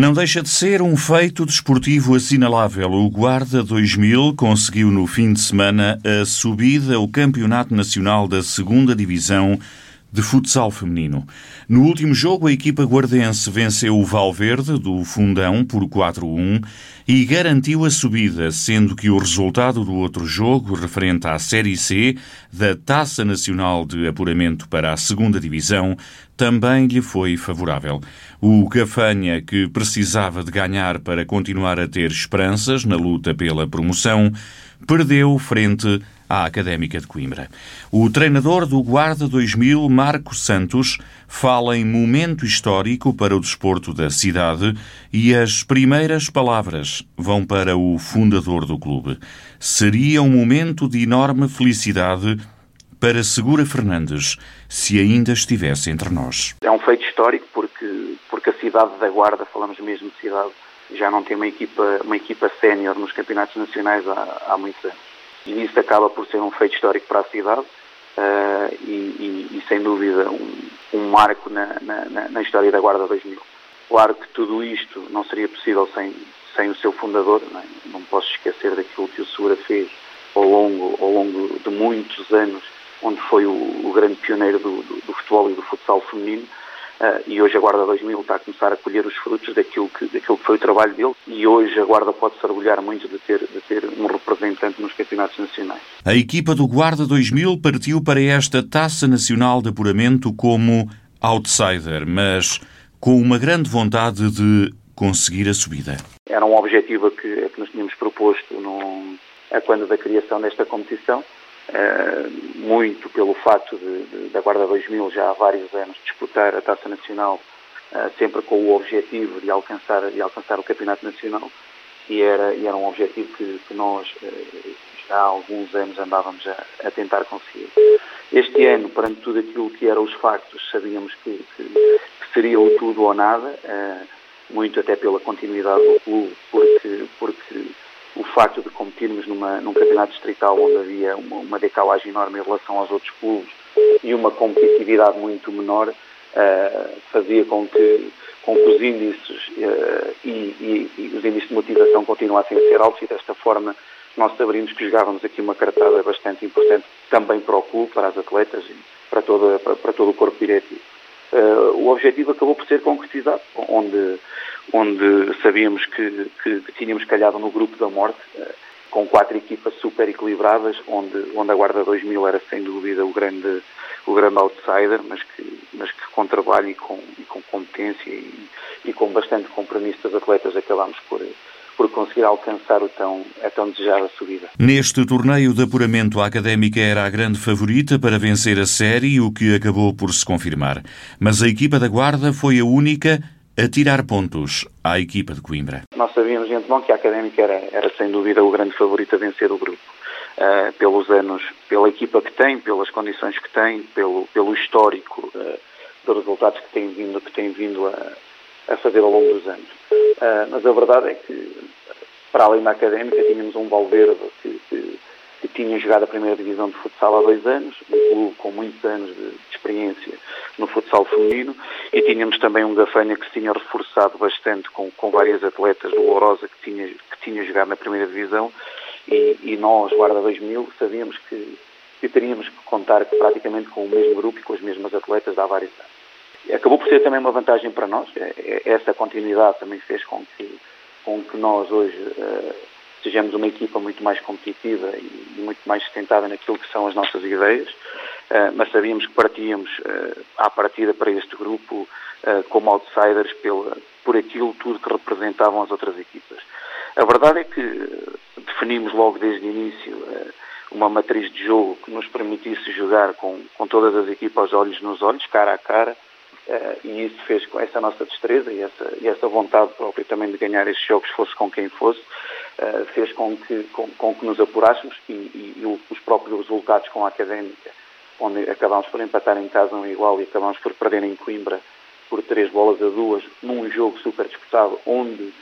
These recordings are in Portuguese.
Não deixa de ser um feito desportivo assinalável. O Guarda 2000 conseguiu no fim de semana a subida ao Campeonato Nacional da Segunda Divisão de futsal feminino. No último jogo, a equipa guardense venceu o Valverde, do Fundão, por 4-1 e garantiu a subida, sendo que o resultado do outro jogo, referente à Série C da Taça Nacional de Apuramento para a Segunda Divisão, também lhe foi favorável. O Gafanha, que precisava de ganhar para continuar a ter esperanças na luta pela promoção, perdeu frente à Académica de Coimbra. O treinador do Guarda 2000, Marco Santos, fala em momento histórico para o desporto da cidade e as primeiras palavras vão para o fundador do clube. Seria um momento de enorme felicidade para Segura Fernandes, se ainda estivesse entre nós. É um feito histórico porque, porque a cidade da Guarda, falamos mesmo de cidade, já não tem uma equipa, uma equipa sénior nos campeonatos nacionais há, há muitos anos e isso acaba por ser um feito histórico para a cidade uh, e, e, e, sem dúvida um, um marco na, na, na, história da Guarda 2000. Claro que tudo isto não seria possível sem, sem o seu fundador, não, é? não posso esquecer daquilo que o Segura fez ao longo, ao longo de muitos anos, onde foi o, o grande pioneiro do, do, do futebol e do futsal feminino Uh, e hoje a Guarda 2000 está a começar a colher os frutos daquilo que, daquilo que foi o trabalho dele e hoje a Guarda pode-se orgulhar muito de ter, de ter um representante nos campeonatos nacionais. A equipa do Guarda 2000 partiu para esta Taça Nacional de Apuramento como outsider, mas com uma grande vontade de conseguir a subida. Era um objetivo que, que nos tínhamos proposto no, a quando da criação desta competição eh, muito pelo facto de, de, da Guarda 2000 já há vários anos disputar a Taça Nacional uh, sempre com o objetivo de alcançar, de alcançar o Campeonato Nacional e era, e era um objetivo que, que nós uh, já há alguns anos andávamos a, a, tentar conseguir. Este ano, perante tudo aquilo que eram os factos, sabíamos que, que, que seria o tudo ou nada, muito até pela continuidade do clube, porque, porque o facto de competirmos numa, num campeonato distrital onde havia uma, uma decalagem enorme em relação aos outros clubes e uma competitividade muito menor fazia com que, com que os índices uh, e, e, e, os índices de motivação continuassem a ser altos e desta forma nós sabríamos que jogávamos aqui uma cartada bastante importante também para o clube, para as atletas e para, toda, para, para todo o corpo diretivo. Uh, o objetivo acabou por ser concretizado, onde onde sabíamos que, que, que tínhamos calhado no grupo da morte, eh, com quatro equipas super equilibradas, onde, onde a Guarda 2000 era sem dúvida o grande, o grande outsider, mas que, mas que com trabalho e com, e com competência e, e com bastante compromisso dos atletas acabámos por, por conseguir alcançar o tão, a tão desejada subida. Neste torneio de apuramento, a Académica era a grande favorita para vencer a série, o que acabou por se confirmar. Mas a equipa da Guarda foi a única a tirar pontos à equipa de Coimbra. Nós sabíamos de antemão que a Académica era, era sem dúvida o grande favorito a vencer o grupo. Uh, pelos anos, pela equipa que tem, pelas condições que tem, pelo, pelo histórico uh, dos resultados que tem vindo, que tem vindo a, a fazer ao longo dos anos. Uh, mas a verdade é que, para além da Académica, tínhamos um Valverde que, que, que tinha jogado a primeira divisão de futsal há dois anos, um clube com muitos anos de, de experiência no futsal feminino e tínhamos também um Gafanha que se tinha reforçado bastante com, com várias atletas do Lourosa que tinha, que tinha jogado na primeira divisão e, e nós, Guarda 2000, sabíamos que, que teríamos que contar praticamente com o mesmo grupo e com as mesmas atletas há vários anos. Acabou por ser também uma vantagem para nós, é, é, essa continuidade também fez com que, com que nós hoje uh, sejamos uma equipa muito mais competitiva e, muito mais sustentada naquilo que são as nossas ideias. Eh, mas sabíamos que partíamos uh, à partida para este grupo uh, como outsiders pela, por aquilo tudo que representavam as outras equipas. A verdade é que definimos logo desde o início uma matriz de jogo que nos permitisse jogar com, com todas as equipas olhos nos olhos, cara a cara, e isso fez com essa nossa destreza e essa, e essa vontade própria também de ganhar estes jogos, fosse com quem fosse, fez com que, com, com que nos apurássemos e, e, e os próprios resultados com a académica onde acabámos por empatar em casa um igual e acabámos por perder em Coimbra por três bolas a duas, num jogo super disputado, onde,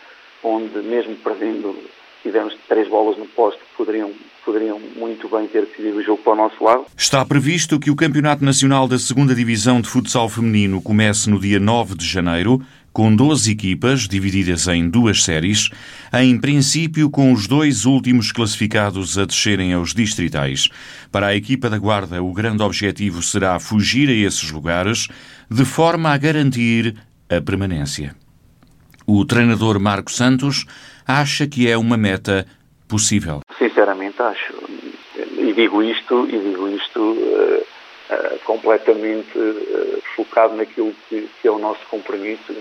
onde mesmo perdendo, tivemos três bolas no posto, poderiam, poderiam muito bem ter decidido o jogo para o nosso lado. Está previsto que o Campeonato Nacional da Segunda Divisão de Futsal Feminino comece no dia 9 de janeiro, com 12 equipas divididas em duas séries, em princípio com os dois últimos classificados a descerem aos distritais. Para a equipa da Guarda, o grande objetivo será fugir a esses lugares, de forma a garantir a permanência. O treinador Marco Santos acha que é uma meta possível. Sinceramente acho. E digo isto, e digo isto uh, uh, completamente uh, focado naquilo que, que, é o nosso compromisso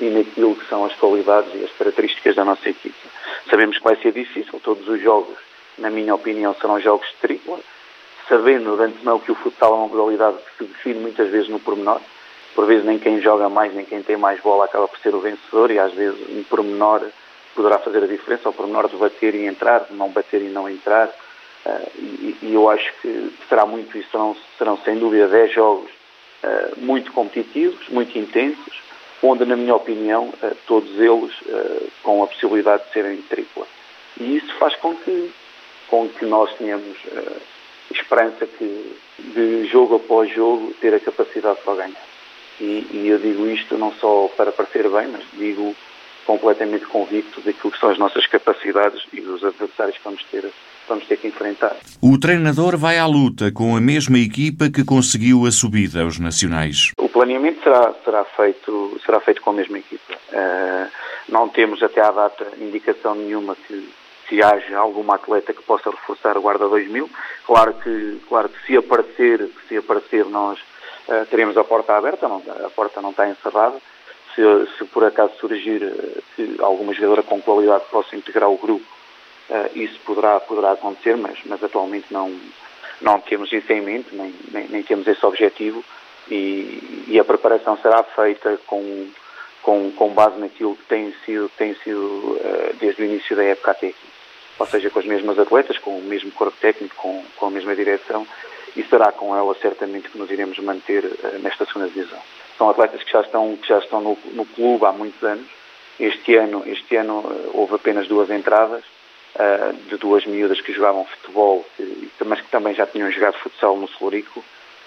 e naquilo que são as qualidades e as características da nossa equipa. Sabemos que vai ser difícil, todos os jogos, na minha opinião, serão jogos de tripla, sabendo de antemão que o futsal é uma modalidade que se define muitas vezes no pormenor, por vezes nem quem joga mais, nem quem tem mais bola acaba por ser o vencedor e às vezes um pormenor poderá fazer a diferença, o pormenor de bater e entrar, de não bater e não entrar, uh, e, e, eu acho que será muito isso, serão, serão sem dúvida 10 jogos uh, muito competitivos, muito intensos, onde, na minha opinião, uh, todos eles com a possibilidade de serem tripla. E isso faz com que, com que nós tenhamos esperança que, de jogo após jogo, ter a capacidade para ganhar. E, e eu digo isto não só para parecer bem, mas digo completamente convicto daquilo que são as nossas capacidades e dos adversários que vamos ter, vamos ter que enfrentar. O treinador vai à luta com a mesma equipa que conseguiu a subida aos nacionais. O planeamento será, será, feito, será feito com a mesma equipa. Uh, não temos até à data indicação nenhuma que, se haja alguma atleta que possa reforçar o Guarda 2000. Claro que, claro que se aparecer, se aparecer nós uh, teremos a porta aberta, não, a porta não está encerrada se, se por acaso surgir eh, que alguma jogadora com qualidade possa integrar o grupo, uh, isso poderá, poderá acontecer, mas, mas atualmente não, não temos isso em mente, nem, nem, nem temos esse objetivo e, e, a preparação será feita com, com, com base naquilo que tem sido, tem sido uh, desde o início da época até aqui. Ou seja, com as mesmas atletas, com o mesmo corpo técnico, com, com a mesma direção, e será com ela certamente que nos iremos manter uh, nesta segunda divisão são atletas que já estão, que já estão no, no clube há muitos anos. Este ano, este ano eh, houve apenas duas entradas uh, de duas miúdas que jogavam futebol, mas que também já tinham jogado futsal no Celurico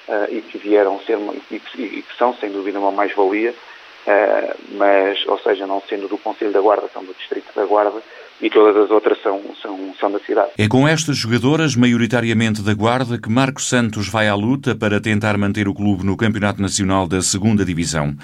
uh, e que vieram ser e que, e que são sem dúvida uma mais-valia, uh, mas, ou seja, não sendo do Conselho da Guarda, são do Distrito da Guarda, e todas as outras são, são, são da cidade. É com estas jogadoras, maioritariamente da Guarda, que Marcos Santos vai à luta para tentar manter o clube no Campeonato Nacional da Segunda Divisão.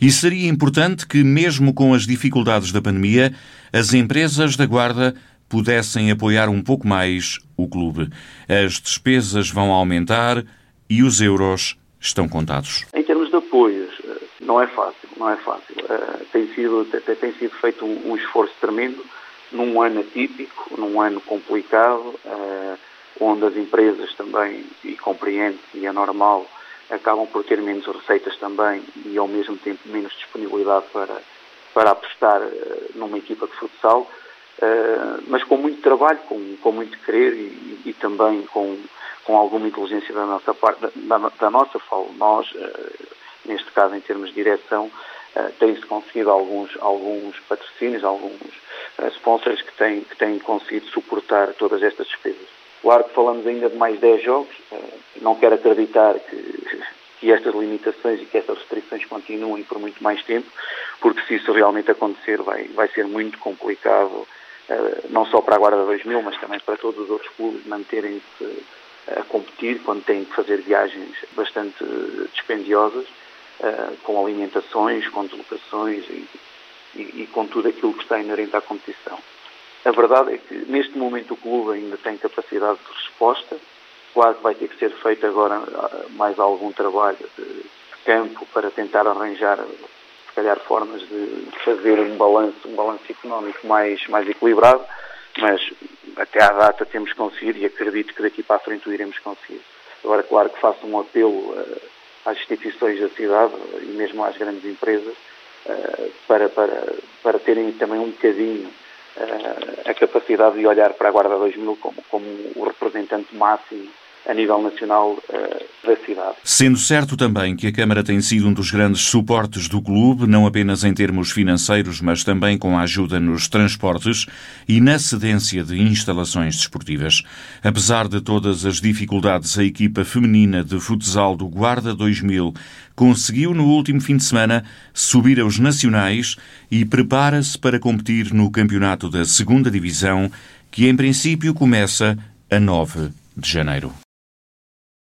E seria importante que, mesmo com as dificuldades da pandemia, as empresas da Guarda pudessem apoiar um pouco mais o clube. As despesas vão aumentar e os euros estão contados. Em termos de apoios, eh, não é fácil, não é fácil. Uh, tem, sido, tem, tem sido feito um, um esforço tremendo num ano atípico, num ano complicado, uh, onde as empresas também, e compreende e é normal, acabam por ter menos receitas também e ao mesmo tempo menos disponibilidade para, para apostar uh, numa equipa de futsal, uh, mas com muito trabalho, com, com muito querer e, e, também com, com alguma inteligência da nossa parte, da, da nossa, falo nós, neste caso em termos de direção, tem-se conseguido alguns, alguns patrocínios, alguns sponsors que têm, que têm conseguido suportar todas estas despesas. Claro que falamos ainda de mais 10 jogos, eh, não quero acreditar que, que estas limitações e que estas restrições continuem por muito mais tempo, porque se isso realmente acontecer vai, vai ser muito complicado, eh, não só para a Guarda 2000, mas também para todos os outros clubes manterem-se a competir quando têm que fazer viagens bastante dispendiosas, eh, com alimentações, com deslocações e, e, e com tudo aquilo que está inerente à competição. A verdade é que neste momento o clube ainda tem capacidade de resposta. Claro que vai ter que ser feito agora ah, mais algum trabalho de campo para tentar arranjar, se calhar, formas de fazer um balanço, um balanço económico mais, mais equilibrado, mas até à data temos conseguido e acredito que daqui para a frente o iremos conseguir. Agora, claro que faço um apelo ah, às instituições da cidade e mesmo às grandes empresas eh, para, para, para terem também um bocadinho uh, a capacidade de olhar para a Guarda 2000 como, como o representante máximo a nível nacional uh, da cidade. Sendo certo também que a Câmara tem sido um dos grandes suportes do clube, não apenas em termos financeiros, mas também com a ajuda nos transportes e na cedência de instalações desportivas. Apesar de todas as dificuldades, a equipa feminina de futsal do Guarda 2000 conseguiu no último fim de semana subir aos nacionais e prepara-se para competir no campeonato da segunda divisão, que em princípio começa a 9 de janeiro.